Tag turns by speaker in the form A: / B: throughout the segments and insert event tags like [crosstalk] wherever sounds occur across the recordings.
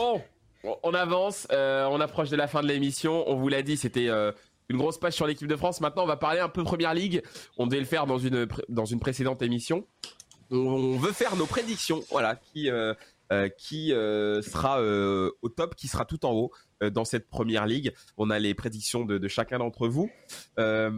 A: Bon, on avance, euh, on approche de la fin de l'émission. On vous l'a dit, c'était euh, une grosse page sur l'équipe de France. Maintenant, on va parler un peu Première Ligue. On devait le faire dans une, dans une précédente émission. On, veut faire nos prédictions, voilà, qui, euh, qui sera au top, qui sera tout en haut dans cette Première Ligue. On a les prédictions de, chacun d'entre vous. et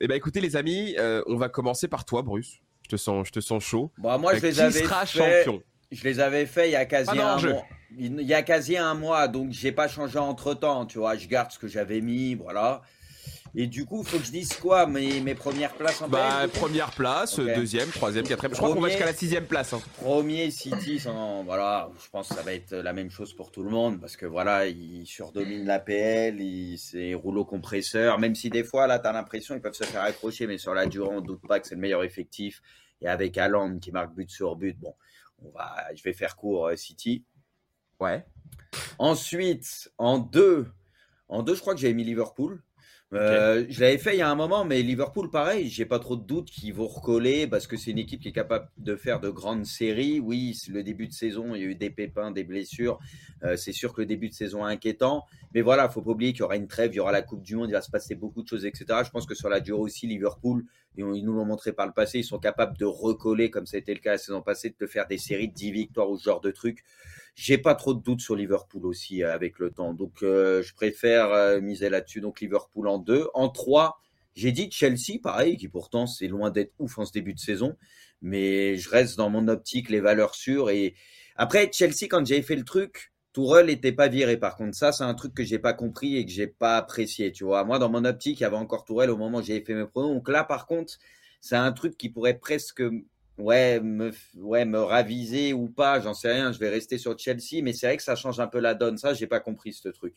A: eh ben, écoutez, les amis, on va commencer par toi, Bruce. Je te sens, je te sens chaud.
B: Bon, moi, je les
A: qui
B: avais
A: sera champion?
B: Je les avais fait il y a quasi un mois. Il y a quasi un mois, donc j'ai pas changé entre temps, tu vois. Je garde ce que j'avais mis, voilà. Et du coup, il faut que je dise quoi mes, mes premières places en
A: bah, Première place, deuxième, troisième, quatrième. Je crois qu'on va jusqu'à la sixième place. Hein.
B: Premier City, voilà, je pense que ça va être la même chose pour tout le monde parce que voilà, ils surdominent l'APL, c'est rouleau compresseur. Même si des fois, là, tu as l'impression qu'ils peuvent se faire accrocher, mais sur la durée, on doute pas que c'est le meilleur effectif. Et avec Haaland qui marque but sur but, bon, je vais faire court euh, City.
A: Ouais.
B: Ensuite, en deux, en deux, je crois que j'avais mis Liverpool. Euh, je l'avais fait il y a un moment, mais Liverpool, pareil, j'ai pas trop de doutes qu'ils vont recoller parce que c'est une équipe qui est capable de faire de grandes séries. Oui, le début de saison, il y a eu des pépins, des blessures. Euh, c'est sûr que le début de saison est inquiétant. Mais voilà, faut pas oublier qu'il y aura une trêve, il y aura la Coupe du Monde, il va se passer beaucoup de choses, etc. Je pense que sur la durée aussi, Liverpool, ils nous l'ont montré par le passé, ils sont capables de recoller, comme ça a été le cas la saison passée, de faire des séries de 10 victoires ou ce genre de trucs. J'ai pas trop de doutes sur Liverpool aussi euh, avec le temps. Donc, euh, je préfère euh, miser là-dessus. Donc, Liverpool en deux. En trois, j'ai dit Chelsea, pareil, qui pourtant, c'est loin d'être ouf en ce début de saison. Mais je reste dans mon optique les valeurs sûres. Et après, Chelsea, quand j'ai fait le truc, Tourelle n'était pas viré. Par contre, ça, c'est un truc que j'ai pas compris et que j'ai pas apprécié. Tu vois, moi, dans mon optique, il y avait encore Tourelle au moment où j'ai fait mes pronos. Donc là, par contre, c'est un truc qui pourrait presque ouais, me, ouais, me raviser ou pas, j'en sais rien. Je vais rester sur Chelsea, mais c'est vrai que ça change un peu la donne. Ça, j'ai pas compris ce truc.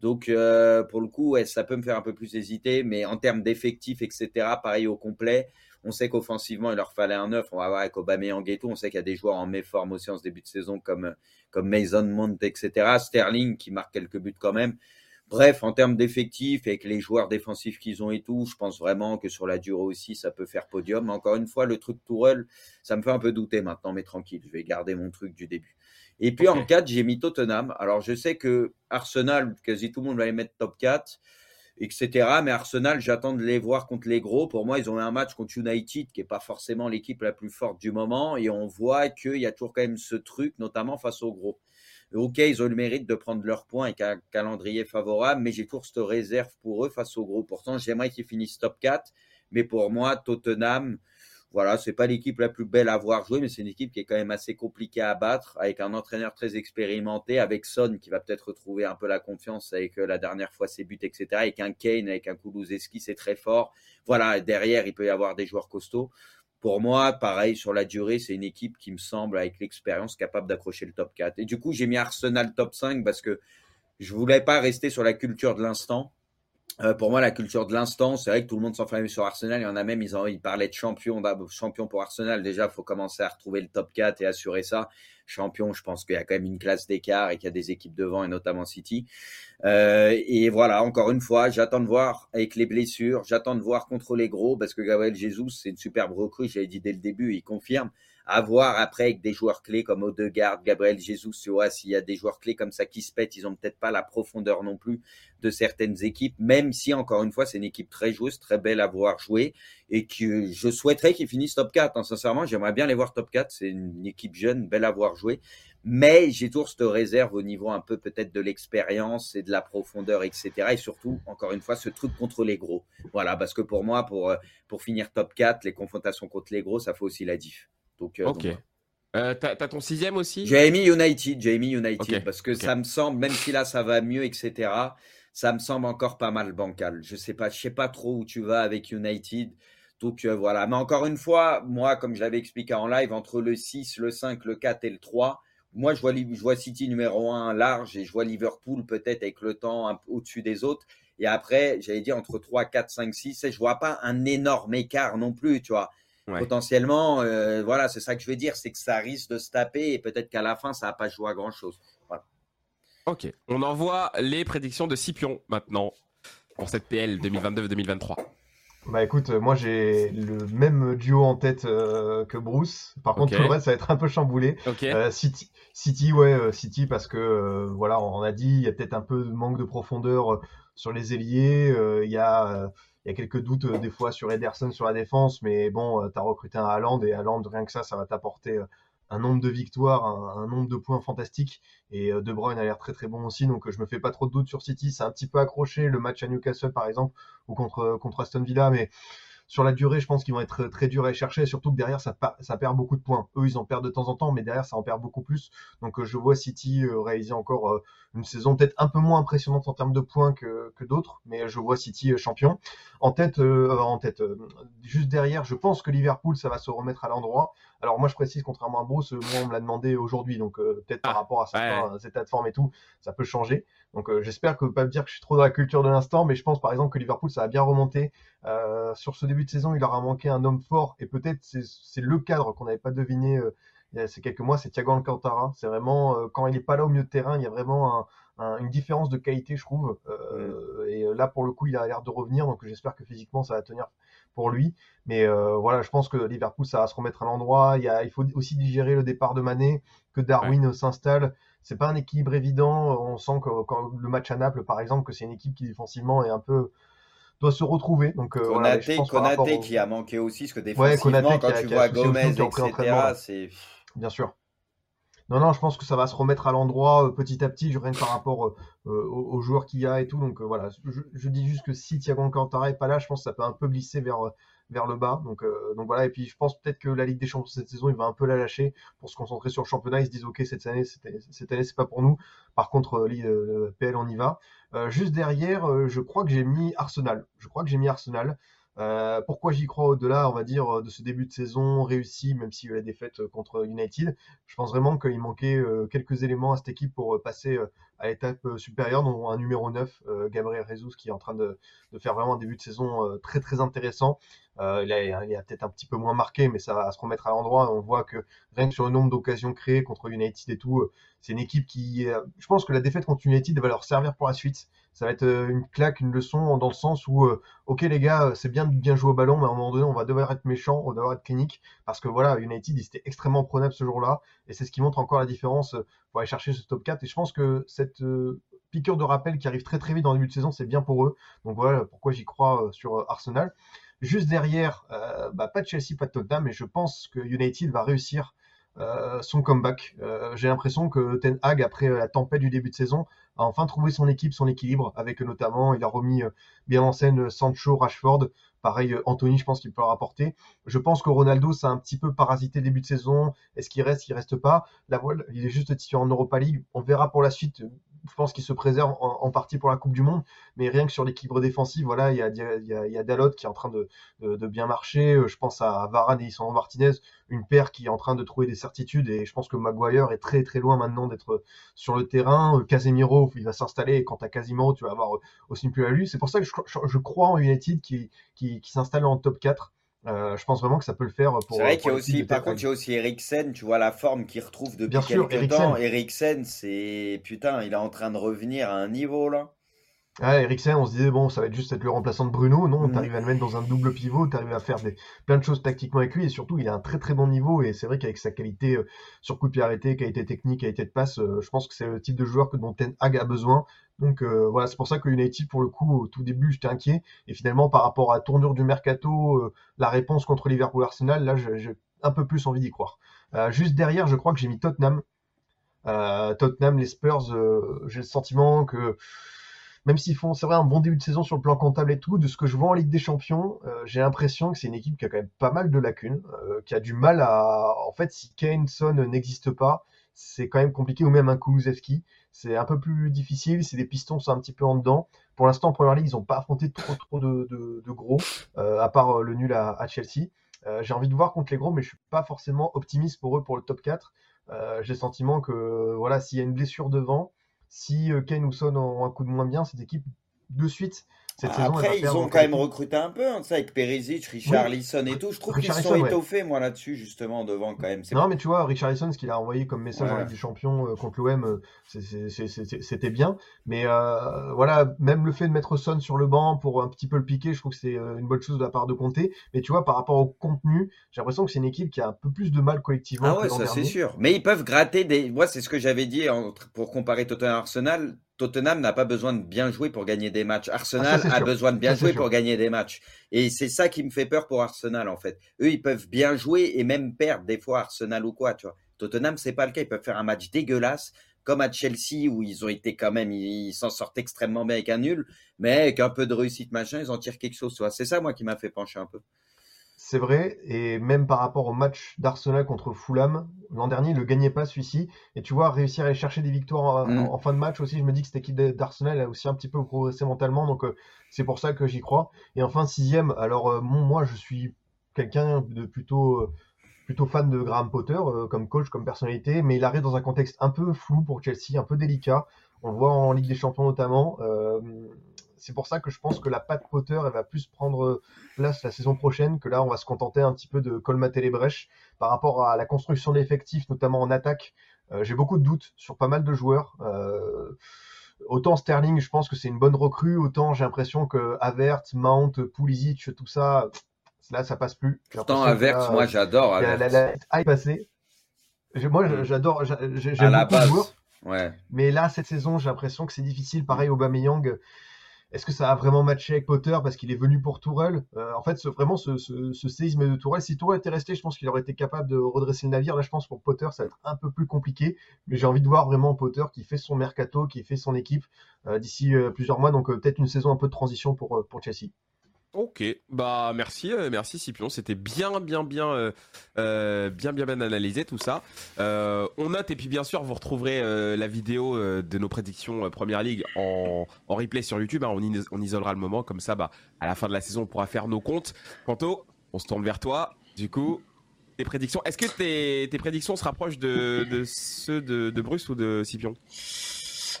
B: Donc, euh, pour le coup, ça peut me faire un peu plus hésiter, mais en termes d'effectifs, etc., pareil au complet. On sait qu'offensivement, il leur fallait un neuf. On va voir avec Aubameyang et tout. On sait qu'il y a des joueurs en méforme aussi en ce début de saison comme, comme Mason Mount, etc. Sterling qui marque quelques buts quand même. Bref, en termes d'effectifs, avec les joueurs défensifs qu'ils ont et tout, je pense vraiment que sur la durée aussi, ça peut faire podium. Mais encore une fois, le truc Tourelle, ça me fait un peu douter maintenant, mais tranquille, je vais garder mon truc du début. Et puis en 4, j'ai mis Tottenham. Alors je sais que Arsenal, quasi tout le monde va les mettre top 4, etc. Mais Arsenal, j'attends de les voir contre les gros. Pour moi, ils ont eu un match contre United, qui n'est pas forcément l'équipe la plus forte du moment. Et on voit qu'il y a toujours quand même ce truc, notamment face aux gros. Ok, ils ont le mérite de prendre leurs points avec un calendrier favorable, mais j'ai toujours cette réserve pour eux face au gros. Pourtant, j'aimerais qu'ils finissent top 4, mais pour moi, Tottenham, voilà, c'est pas l'équipe la plus belle à voir jouer, mais c'est une équipe qui est quand même assez compliquée à battre, avec un entraîneur très expérimenté, avec Son qui va peut-être retrouver un peu la confiance avec euh, la dernière fois ses buts, etc. Avec un Kane, avec un Kulusevski, c'est très fort. Voilà, derrière, il peut y avoir des joueurs costauds. Pour moi, pareil, sur la durée, c'est une équipe qui me semble, avec l'expérience, capable d'accrocher le top 4. Et du coup, j'ai mis Arsenal top 5 parce que je voulais pas rester sur la culture de l'instant. Euh, pour moi, la culture de l'instant, c'est vrai que tout le monde s'enflamme sur Arsenal. Il y en a même, ils, ont, ils parlaient de champion, champion pour Arsenal. Déjà, il faut commencer à retrouver le top 4 et assurer ça. Champion, je pense qu'il y a quand même une classe d'écart et qu'il y a des équipes devant, et notamment City. Euh, et voilà, encore une fois, j'attends de voir avec les blessures. J'attends de voir contre les gros parce que Gabriel Jesus, c'est une superbe recrue. J'avais dit dès le début, il confirme à voir après avec des joueurs clés comme Odegaard, Gabriel Jesus, s'il y a des joueurs clés comme ça qui se pètent, ils ont peut-être pas la profondeur non plus de certaines équipes, même si encore une fois c'est une équipe très joueuse, très belle à voir jouer et que je souhaiterais qu'ils finissent top 4. Hein. Sincèrement, j'aimerais bien les voir top 4. C'est une équipe jeune, belle à voir jouer. Mais j'ai toujours cette réserve au niveau un peu peut-être de l'expérience et de la profondeur, etc. Et surtout, encore une fois, ce truc contre les gros. Voilà, parce que pour moi, pour, euh, pour finir top 4, les confrontations contre les gros, ça fait aussi la diff.
A: Donc, euh, ok. Euh, t'as, ton sixième aussi?
B: J'ai mis United, j'ai mis United parce que ça me semble, même si là ça va mieux, etc. Ça me semble encore pas mal bancal. Je sais pas, je sais pas trop où tu vas avec United. Donc euh, voilà. Mais encore une fois, moi, comme je l'avais expliqué en live, entre le 6, le 5, le 4 et le 3, moi je vois, je vois City numéro 1 large et je vois Liverpool peut-être avec le temps au-dessus des autres. Et après, j'allais dire entre 3, 4, 5, 6, et je vois pas un énorme écart non plus, tu vois. Potentiellement, euh, voilà, c'est ça que je veux dire, c'est que ça risque de se taper et peut-être qu'à la fin, ça va pas jouer à grand chose.
A: Ok, on envoie les prédictions de Scipion maintenant pour cette PL 2022-2023.
C: Bah écoute, moi j'ai le même duo en tête que Bruce. Par contre, tout le reste, ça va être un peu chamboulé. City, City, ouais, City, parce que voilà, on a dit, il y a peut-être un peu de manque de profondeur sur les ailiers. Il y a il y a quelques doutes des fois sur Ederson sur la défense, mais bon, tu as recruté un Haaland et Haaland, rien que ça, ça va t'apporter un nombre de victoires, un, nombre de points fantastiques. Et De Bruyne a l'air très très bon aussi, donc je me fais pas trop de doutes sur City. C'est un petit peu accroché le match à Newcastle par exemple ou contre, contre Aston Villa, mais sur la durée, je pense qu'ils vont être très durs à chercher, surtout que derrière, ça, ça, perd beaucoup de points. Eux, ils en perdent de temps en temps, mais derrière, ça en perd beaucoup plus. Donc, je vois City réaliser encore une saison peut-être un peu moins impressionnante en termes de points que, que d'autres, mais je vois City champion. En tête, en tête juste derrière, je pense que Liverpool, ça va se remettre à l'endroit. Alors moi je précise, contrairement à Bruce, moi on me l'a demandé aujourd'hui, donc euh, peut-être par ah, rapport à certains états de forme et tout, ça peut changer. Donc euh, j'espère que pas me dire que je suis trop dans la culture de l'instant, mais je pense par exemple que Liverpool ça a bien remonté. Euh, sur ce début de saison, il leur a manqué un homme fort et peut-être c'est le cadre qu'on n'avait pas deviné il y a ces quelques mois, c'est Thiago Alcantara. C'est vraiment quand il est pas là au milieu de terrain, il y a vraiment une différence de qualité, je trouve. Mm. Et là pour le coup, il a l'air de revenir, donc j'espère que physiquement ça va tenir pour lui. Mais euh, voilà, je pense que Liverpool, ça va se remettre à l'endroit. Il, il, faut aussi digérer le départ de Mané, que Darwin s'installe. C'est pas un équilibre évident. On sent que quand le match à Naples, par exemple, que c'est une équipe qui défensivement est un peu doit se retrouver. Donc,
B: euh, Konaté, qui a manqué aussi, parce que défensivement, quand tu vois Gomez, etc., c'est...
C: Bien sûr. Non, non, je pense que ça va se remettre à l'endroit euh, petit à petit, rien que par rapport aux, joueurs qu'il y a et tout. Donc voilà, je, dis juste que si Thiago Alcantara est pas là, je pense que ça peut un peu glisser vers, vers le bas. Donc, euh, donc voilà. Et puis je pense peut-être que la Ligue des Champions cette saison, il va un peu la lâcher pour se concentrer sur le championnat. Ils se disent ok cette année, cette année c'est pas pour nous. Par contre, euh, euh PL on y va. Euh, juste derrière, je crois que j'ai mis Arsenal. Je crois que j'ai mis Arsenal. Euh, pourquoi j'y crois au-delà, on va dire, de ce début de saison réussi, même s'il y a eu la défaite contre United? Je pense vraiment qu'il manquait quelques éléments à cette équipe pour passer à l'étape supérieure, dont un numéro 9, Gabriel Jesus, qui est en train de, de, faire vraiment un début de saison très très intéressant. Euh, il a, a peut-être un petit peu moins marqué, mais ça va se remettre à l'endroit. On voit que rien que sur le nombre d'occasions créées contre United et tout, euh, c'est une équipe qui. je pense que la défaite contre United va leur servir pour la suite. Ça va être euh, une claque, une leçon dans le sens où, ok les gars, c'est bien de bien jouer au ballon, mais à un moment donné, on va devoir être méchant, on va devoir être clinique, parce que voilà, United, ils étaient extrêmement prenables ce jour-là, et c'est ce qui montre encore la différence pour aller chercher ce top 4. Et je pense que cette piqûre de rappel qui arrive très très vite dans le début de saison, c'est bien pour eux. Donc voilà pourquoi j'y crois sur Arsenal. Juste derrière, euh, bah, pas de Chelsea, pas de Tottenham, mais je pense que United va réussir euh, son comeback. Euh, j'ai l'impression que Ten Hag, après la tempête du début de saison, a enfin trouvé son équipe, son équilibre, avec notamment, il a remis bien en scène Sancho, Rashford, pareil Anthony, je pense qu'il peut leur apporter. Je pense que Ronaldo, ça a un petit peu parasité début de saison. Est-ce qu'il reste, il reste pas La voile, il est juste titulaire en Europa League. On verra pour la suite je pense qu'il se préserve en, partie pour la Coupe du Monde, mais rien que sur l'équilibre défensif, voilà, il y a, Dalot qui est en train de, bien marcher. Euh, je pense à Varane et Isandro Martinez, une paire qui est en train de trouver des certitudes, et je pense que Maguire est très très loin maintenant d'être sur le terrain. Euh, Casemiro, il va s'installer, et quant à Casemiro, tu vas avoir aussi plus à lui. C'est pour ça que je, crois en United qui, qui, qui s'installe en top 4. Euh, je pense vraiment que ça peut le faire pour.
B: C'est vrai qu'il y a aussi, par contre, il y a aussi Eriksen, tu vois la forme qu'il retrouve depuis Bien quelques sûr, temps. Eriksen, c'est putain, il est en train de revenir à un niveau là.
C: Ah, Eriksen, on se disait, bon, ça va être juste être le remplaçant de Bruno. Non, mm. tu arrives à le mettre dans un double pivot, tu arrives à faire des, plein de choses tactiquement avec lui, et surtout, il a un très très bon niveau, et c'est vrai qu'avec sa qualité euh, sur coup de pied arrêté, qualité technique, qualité de passe, euh, je pense que c'est le type de joueur que dont Ten Hag a besoin. Donc euh, voilà, c'est pour ça que United, pour le coup, au tout début, j'étais inquiet, et finalement, par rapport à la tournure du mercato, la réponse contre Liverpool Arsenal, là, j'ai un peu plus envie d'y croire. juste derrière, je crois que j'ai mis Tottenham. Tottenham, les Spurs, j'ai le sentiment que même s'ils font, c'est vrai, un bon début de saison sur le plan comptable et tout, de ce que je vois en Ligue des Champions, euh, j'ai l'impression que c'est une équipe qui a quand même pas mal de lacunes, euh, qui a du mal à. En fait, si Kane, n'existe pas, c'est quand même compliqué, ou même un Kulusevski. C'est un peu plus difficile, c'est des pistons, c'est un petit peu en dedans. Pour l'instant, en première ligue, ils n'ont pas affronté trop, trop de, gros, euh, à part le nul à, Chelsea. j'ai envie de voir contre les gros, mais je suis pas forcément optimiste pour eux pour le top 4. j'ai le sentiment que voilà, s'il y a une blessure devant, si euh, Kane ou Son ont un coup de moins bien, cette équipe de suite.
B: Cette saison, Après, ils ont quand même recruté un peu, hein, ça, avec Perisic, Richard Lisson et tout. Je trouve qu'ils sont étoffés, moi, là-dessus, justement, devant quand même.
C: Non, mais tu vois, Richard Lisson, ce qu'il a envoyé comme message en Ligue des Champions euh, contre l'OM, euh, c'était bien. Mais euh, voilà, même le fait de mettre Son sur le banc pour un petit peu le piquer, je trouve que c'est une bonne chose de la part de Comté. Mais tu vois, par rapport au contenu, j'ai l'impression que c'est une équipe qui a un peu plus de mal collectivement.
B: Ah ouais, ça c'est sûr. Mais ils peuvent gratter des. Moi, c'est ce que j'avais dit pour comparer Tottenham Arsenal Tottenham n'a pas besoin de bien jouer pour gagner des matchs. Arsenal ah, a besoin de bien jouer pour gagner des matchs. Et c'est ça qui me fait peur pour Arsenal, en fait. Eux, ils peuvent bien jouer et même perdre des fois Arsenal ou quoi, tu vois. Tottenham, c'est pas le cas. Ils peuvent faire un match dégueulasse, comme à Chelsea, où ils ont été quand même, ils s'en sortent extrêmement bien avec un nul, mais avec un peu de réussite, machin, ils en tirent quelque chose. C'est ça, moi, qui m'a fait pencher un peu.
C: C'est vrai, et même par rapport au match d'Arsenal contre Fulham, l'an dernier, il ne le gagnait pas celui-ci. Et tu vois, réussir à aller chercher des victoires mm. en, fin de match aussi, je me dis que cette équipe d'Arsenal a aussi un petit peu progressé mentalement, donc euh, c'est pour ça que j'y crois. Et enfin, sixième, alors euh, moi je suis quelqu'un de plutôt, euh, plutôt fan de Graham Potter comme coach, comme personnalité, mais il arrive dans un contexte un peu flou pour Chelsea, un peu délicat. On le voit en Ligue des Champions notamment c'est pour ça que je pense que la patte Potter, elle va plus prendre place la saison prochaine, que là, on va se contenter un petit peu de colmater les brèches par rapport à la construction d'effectifs, notamment en attaque. Euh, j'ai beaucoup de doutes sur pas mal de joueurs. Euh, autant Sterling, je pense que c'est une bonne recrue, autant j'ai l'impression que Avert, Mount, Pulisic, tout ça, là, ça passe plus.
B: Pourtant, Avert, moi, j'adore.
C: La, la, la, passée. Moi, mm. j'adore, j'aime beaucoup de.
B: Ouais.
C: Mais là, cette saison, j'ai l'impression que c'est difficile. Pareil, Aubameyang, est-ce que ça a vraiment matché avec Potter parce qu'il est venu pour Tourelle? Euh, En fait, vraiment, ce, séisme de Tourelle, si Tourelle était resté, je pense qu'il aurait été capable de redresser le navire. Là, je pense pour Potter, ça va être un peu plus compliqué. Mais j'ai envie de voir vraiment Potter qui fait son mercato, qui fait son équipe euh, d'ici euh, plusieurs mois. Donc peut-être une saison un peu de transition pour, pour Chelsea.
A: Ok, bah merci, euh, merci Scipion, c'était bien, bien, bien, euh, euh, bien, bien, bien analysé tout ça. on note et puis bien sûr vous retrouverez la vidéo de nos prédictions Première Ligue en, replay sur YouTube. Hein. on, isolera le moment comme ça, bah à la fin de la saison on pourra faire nos comptes. Quanto, on se tourne vers toi. Du coup, tes prédictions. Est-ce que tes, prédictions se rapprochent de, ceux de, de Bruce ou de Scipion?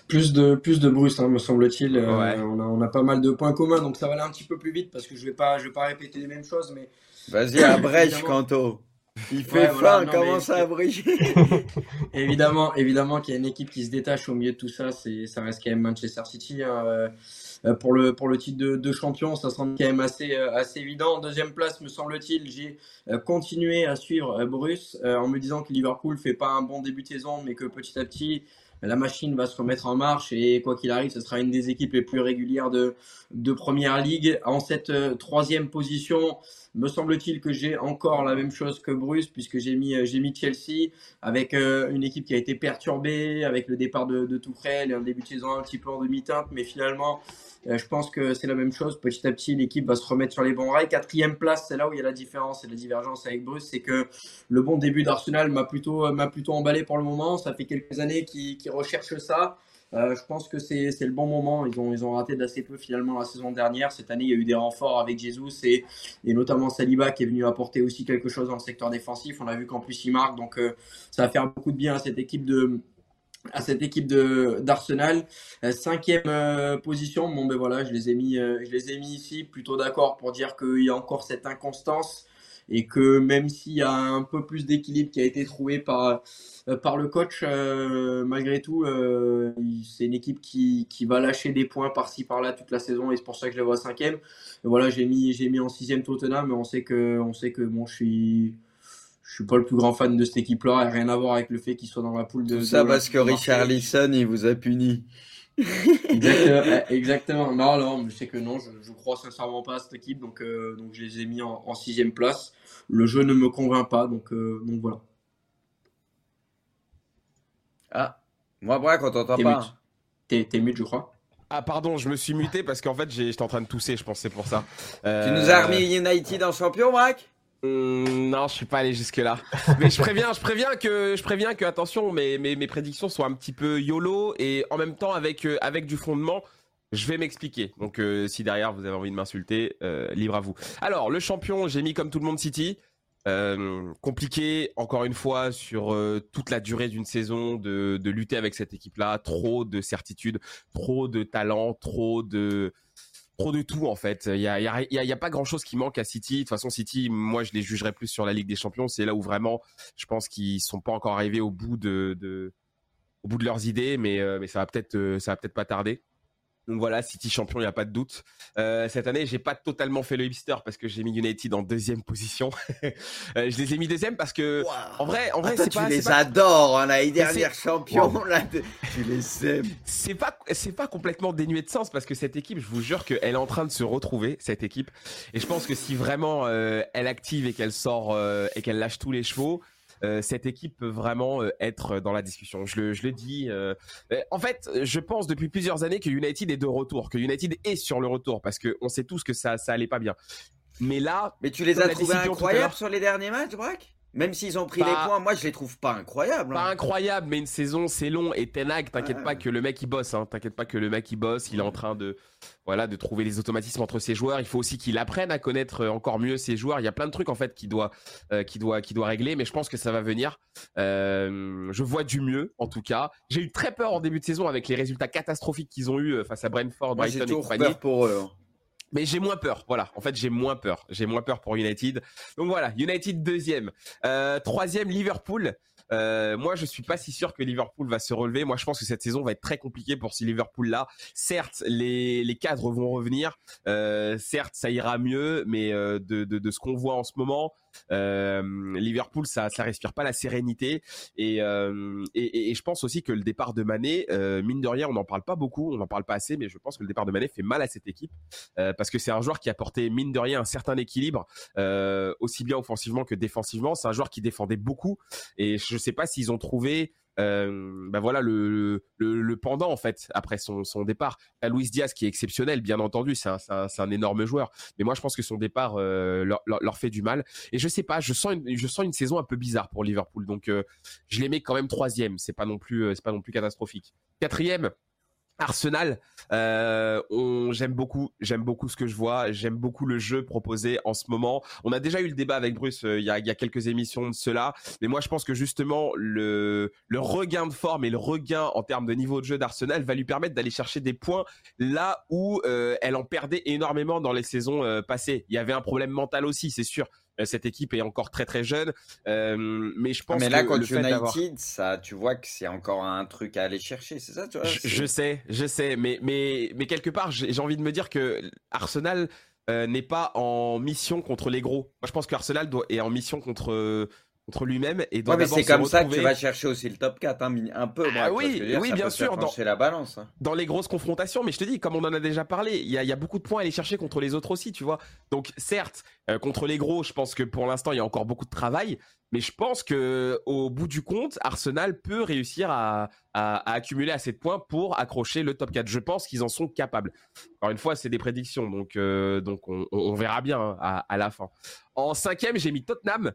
D: Plus de plus de Bruce, hein, me semble-t-il. Euh, on, a, on, a, pas mal de points communs, donc ça va aller un petit peu plus vite parce que je vais pas je vais pas répéter les mêmes choses, mais
B: vas-y [coughs] abrège Kanto. Il fait faim, commence à abréger.
D: évidemment, évidemment qu'il y a une équipe qui se détache au milieu de tout ça, c'est ça reste quand même Manchester City. Hein, euh, pour le pour le titre de, de, champion, ça sera quand même assez euh, assez évident. Deuxième place, me semble-t-il, j'ai continué à suivre Bruce en me disant que Liverpool fait pas un bon début de saison, mais que petit à petit la machine va se remettre en marche et quoi qu'il arrive, ce sera une des équipes les plus régulières de, de Première Ligue. En cette euh, troisième position, me semble-t-il que j'ai encore la même chose que Bruce puisque j'ai mis, euh, mis Chelsea avec euh, une équipe qui a été perturbée avec le départ de, de et un début de saison un petit peu en demi-teinte, mais finalement je pense que c'est la même chose. Petit à petit, l'équipe va se remettre sur les bons rails. Quatrième place, c'est là où il y a la différence et la divergence avec Bruce. C'est que le bon début d'Arsenal m'a plutôt, m'a plutôt emballé pour le moment. Ça fait quelques années qu'ils recherchent ça. Euh, je pense que c'est le bon moment. Ils ont, ils ont raté d'assez peu finalement la saison dernière. Cette année, il y a eu des renforts avec Jesus et, notamment Saliba qui est venu apporter aussi quelque chose dans le secteur défensif. On a vu qu'en plus il marque, donc euh, ça va faire beaucoup de bien à cette équipe de, à cette équipe de d'Arsenal. Euh, cinquième euh, position, bon ben voilà, je les ai mis, euh, je les ai mis ici, plutôt d'accord pour dire qu'il y a encore cette inconstance et que même s'il y a un peu plus d'équilibre qui a été trouvé par par le coach, malgré tout, c'est une équipe qui, qui va lâcher des points par-ci par-là toute la saison et c'est pour ça que je les vois cinquième. Voilà, j'ai mis j'ai mis en sixième Tottenham, mais on sait que on sait que bon, je suis je suis pas le plus grand fan de cette équipe-là, et rien à voir avec le fait qu'il soit dans la poule de.
B: Tout ça parce que Richard Lisson, il vous a puni.
D: exactement, [laughs] eh, exactement. Non, non, je sais que non, je, je crois sincèrement pas à cette équipe, donc, euh, donc je les ai mis en, sixième place. Le jeu ne me convainc pas, donc, euh, donc voilà.
B: Ah, moi, bref, quand on t'entend pas.
D: T'es mute, je crois.
A: Ah pardon, je me suis muté parce qu'en fait j'étais en train de tousser, je pense c'est pour ça.
B: Tu nous as remis United en champion, Braque
A: Hum, non, je suis pas allé jusque là. [laughs] Mais je préviens, je préviens que, je préviens que attention, mes, mes, mes prédictions sont un petit peu yolo et en même temps avec euh, avec du fondement. Je vais m'expliquer. Donc euh, si derrière vous avez envie de m'insulter, euh, libre à vous. Alors le champion, j'ai mis comme tout le monde City. compliqué, encore une fois, sur toute la durée d'une saison, de, de, lutter avec cette équipe-là. Trop de certitude, trop de talent, trop de trop de tout en fait. Il y a, y, a, pas grand chose qui manque à City. De toute façon, City, moi, je les jugerais plus sur la Ligue des Champions. C'est là où vraiment, je pense qu'ils sont pas encore arrivés au bout de, leurs idées, mais, euh, ça va euh, ça va peut-être pas tarder. Donc voilà, City champion, il n'y a pas de doute. Euh, cette année, j'ai pas totalement fait le hipster parce que j'ai mis United en deuxième position. [laughs] Euh, je les ai mis deuxième parce que, en vrai, en vrai,
B: c'est
A: pas.
B: Tu les adores, hein, l'année dernière champion, là, tu les aimes.
A: C'est pas, c'est pas complètement dénué de sens parce que cette équipe, je vous jure qu'elle est en train de se retrouver, cette équipe. Et je pense que si vraiment euh, elle active et qu'elle sort et qu'elle lâche tous les chevaux, euh, cette équipe peut vraiment euh, être dans la discussion. Je le, je le dis. Euh, en fait, je pense depuis plusieurs années que United est de retour, que United est sur le retour parce qu'on sait tous que ça, ça allait pas bien. Mais là,
B: mais tu les as trouvés incroyables sur les derniers matchs, Braque? Même s'ils ont pris les points, moi je les trouve pas incroyables.
A: Pas hein. incroyables, mais une saison c'est long et Tenag, t'inquiète pas que le mec il bosse, hein. t'inquiète pas que le mec il bosse, il est en train de voilà de trouver les automatismes entre ses joueurs. Il faut aussi qu'il apprenne à connaître encore mieux ses joueurs. Il y a plein de trucs en fait qu'il doit euh, qui doit qui doit régler, mais je pense que ça va venir. Euh, je vois du mieux en tout cas. J'ai eu très peur en début de saison avec les résultats catastrophiques qu'ils ont eu euh, face à Brentford, Brighton et compagnie. Peur
B: pour eux. Hein.
A: Mais j'ai moins peur, voilà. En fait, j'ai moins peur. J'ai moins peur pour United. Donc voilà, United deuxième. Euh, troisième, Liverpool. Euh, moi, je suis pas si sûr que Liverpool va se relever. Moi, je pense que cette saison va être très compliquée pour ce Liverpool-là. Certes, les, les cadres vont revenir. Euh, certes, ça ira mieux, mais de, de, de, ce qu'on voit en ce moment, Liverpool, ça, ça respire pas la sérénité. Et, euh, et, je pense aussi que le départ de Mané, euh, mine de rien, on n'en parle pas beaucoup, on n'en parle pas assez, mais je pense que le départ de Mané fait mal à cette équipe parce que c'est un joueur qui a porté mine de rien un certain équilibre, aussi bien offensivement que défensivement. C'est un joueur qui défendait beaucoup et je sais pas s'ils ont trouvé euh, bah voilà le, le, pendant en fait après son, son départ. À Luis Diaz qui est exceptionnel, bien entendu, c'est un, un, un, énorme joueur. Mais moi je pense que son départ euh, leur, leur, fait du mal. Et je sais pas, je sens une, je sens une saison un peu bizarre pour Liverpool. Donc euh, je les mets quand même troisième. C'est pas non plus euh, c'est pas non plus catastrophique. Quatrième, Arsenal, euh, j'aime beaucoup, j'aime beaucoup ce que je vois, j'aime beaucoup le jeu proposé en ce moment. On a déjà eu le débat avec Bruce euh, il, y a, il, y a, quelques émissions de cela, mais moi je pense que justement le, le regain de forme et le regain en termes de niveau de jeu d'Arsenal va lui permettre d'aller chercher des points là où euh, elle en perdait énormément dans les saisons euh, passées. Il y avait un problème mental aussi, c'est sûr. Euh, cette équipe est encore très très jeune, euh, mais je pense.
B: Mais là,
A: que
B: quand
A: le
B: United, ça, tu vois que c'est encore un truc à aller chercher, c'est ça, tu vois
A: je, je, sais, je sais, mais mais mais quelque part, j'ai envie de me dire que Arsenal euh, n'est pas en mission contre les gros. Moi, je pense qu'Arsenal est en mission contre contre lui-même et doit
B: ouais, c'est comme ça que tu vas chercher aussi le top 4 hein, un peu
A: ah, oui
B: dire,
A: oui bien sûr
B: dans la balance hein.
A: dans les grosses confrontations mais je te dis comme on en a déjà parlé il y a, y a, beaucoup de points à aller chercher contre les autres aussi tu vois. Donc certes euh, contre les gros je pense que pour l'instant il y a encore beaucoup de travail mais je pense que au bout du compte Arsenal peut réussir à, à, à accumuler assez de points pour accrocher le top 4 je pense qu'ils en sont capables. Encore une fois c'est des prédictions donc euh, donc on, on, verra bien hein, à, à la fin. En cinquième j'ai mis Tottenham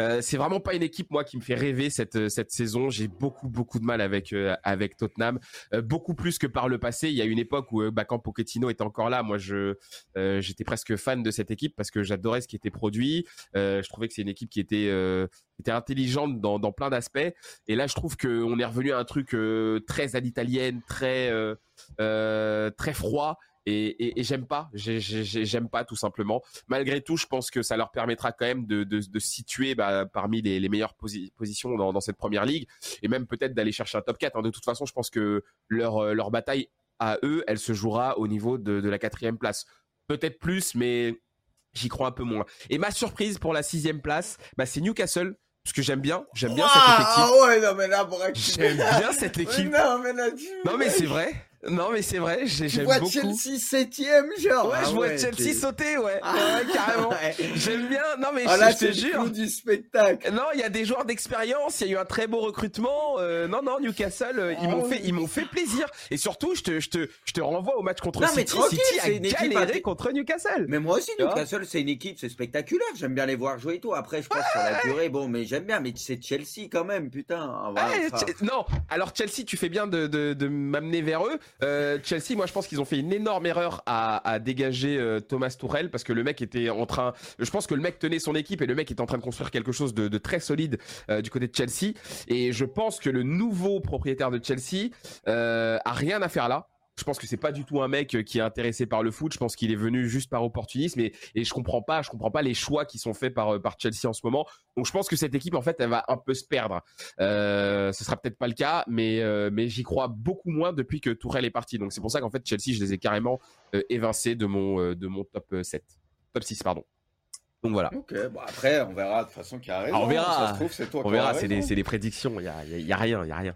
A: euh, c'est vraiment pas une équipe moi qui me fait rêver cette euh, cette saison. J'ai beaucoup beaucoup de mal avec euh, avec Tottenham, euh, beaucoup plus que par le passé. Il y a une époque où bah, quand Pochettino était encore là, moi je j'étais presque fan de cette équipe parce que j'adorais ce qui était produit. je trouvais que c'est une équipe qui était était intelligente dans dans plein d'aspects. Et là je trouve que on est revenu à un truc très à l'italienne, très très froid et, et, j'aime pas, j'aime pas tout simplement. Malgré tout, je pense que ça leur permettra quand même de, de, de situer bah, parmi les, les meilleures positions dans, dans, cette première ligue et même peut-être d'aller chercher un top 4. Hein. De toute façon, je pense que leur, euh, leur bataille à eux, elle se jouera au niveau de, de la quatrième place. Peut-être plus, mais j'y crois un peu moins. Et ma surprise pour la sixième place, bah, c'est Newcastle parce que j'aime bien, j'aime bien cette équipe.
B: Ah ouais, non mais là,
A: j'aime bien cette équipe.
B: non mais là,
A: non mais c'est vrai. Non, mais c'est vrai, j'aime beaucoup.
B: Tu vois Chelsea septième, genre.
A: Ouais, je ah vois Chelsea sauter, ouais. Ah. ouais carrément. J'aime bien. Non, mais
B: ah,
A: je, te jure.
B: du spectacle.
A: Non, il y a des joueurs d'expérience. Il y a eu un très beau recrutement. Euh, non, non, Newcastle, euh, ils m'ont fait, ils m'ont fait plaisir. Et surtout, je te, je te, je te renvoie au match contre
B: non,
A: City.
B: Mais City
A: a galéré contre Newcastle.
B: Mais moi aussi, Newcastle, c'est une équipe, c'est spectaculaire. J'aime bien les voir jouer et tout. Après, je pense sur la durée, bon, mais j'aime bien. Mais c'est Chelsea quand même, putain.
A: non, alors Chelsea, tu fais bien de, de, de m'amener vers eux. Chelsea, moi je pense qu'ils ont fait une énorme erreur à, dégager Thomas Tourel parce que le mec était en train. Je pense que le mec tenait son équipe et le mec est en train de construire quelque chose de, de très solide du côté de Chelsea. Et je pense que le nouveau propriétaire de Chelsea a rien à faire là. Je pense que c'est pas du tout un mec euh, qui est intéressé par le foot. Je pense qu'il est venu juste par opportunisme et, et je comprends pas, je comprends pas les choix qui sont faits par, euh, par Chelsea en ce moment. Donc je pense que cette équipe en fait elle va un peu se perdre. Euh, ce sera peut-être pas le cas, mais euh, mais j'y crois beaucoup moins depuis que Tourelle est parti. Donc c'est pour ça qu'en fait Chelsea je les ai carrément évincés de mon de mon top 7, top 6 pardon. Donc voilà.
B: Ok, bon après on verra de toute façon qui a raison.
A: on verra. Ça se trouve, c'est toi on verra, c'est des, des, prédictions. Il y a, y a rien, il y a rien.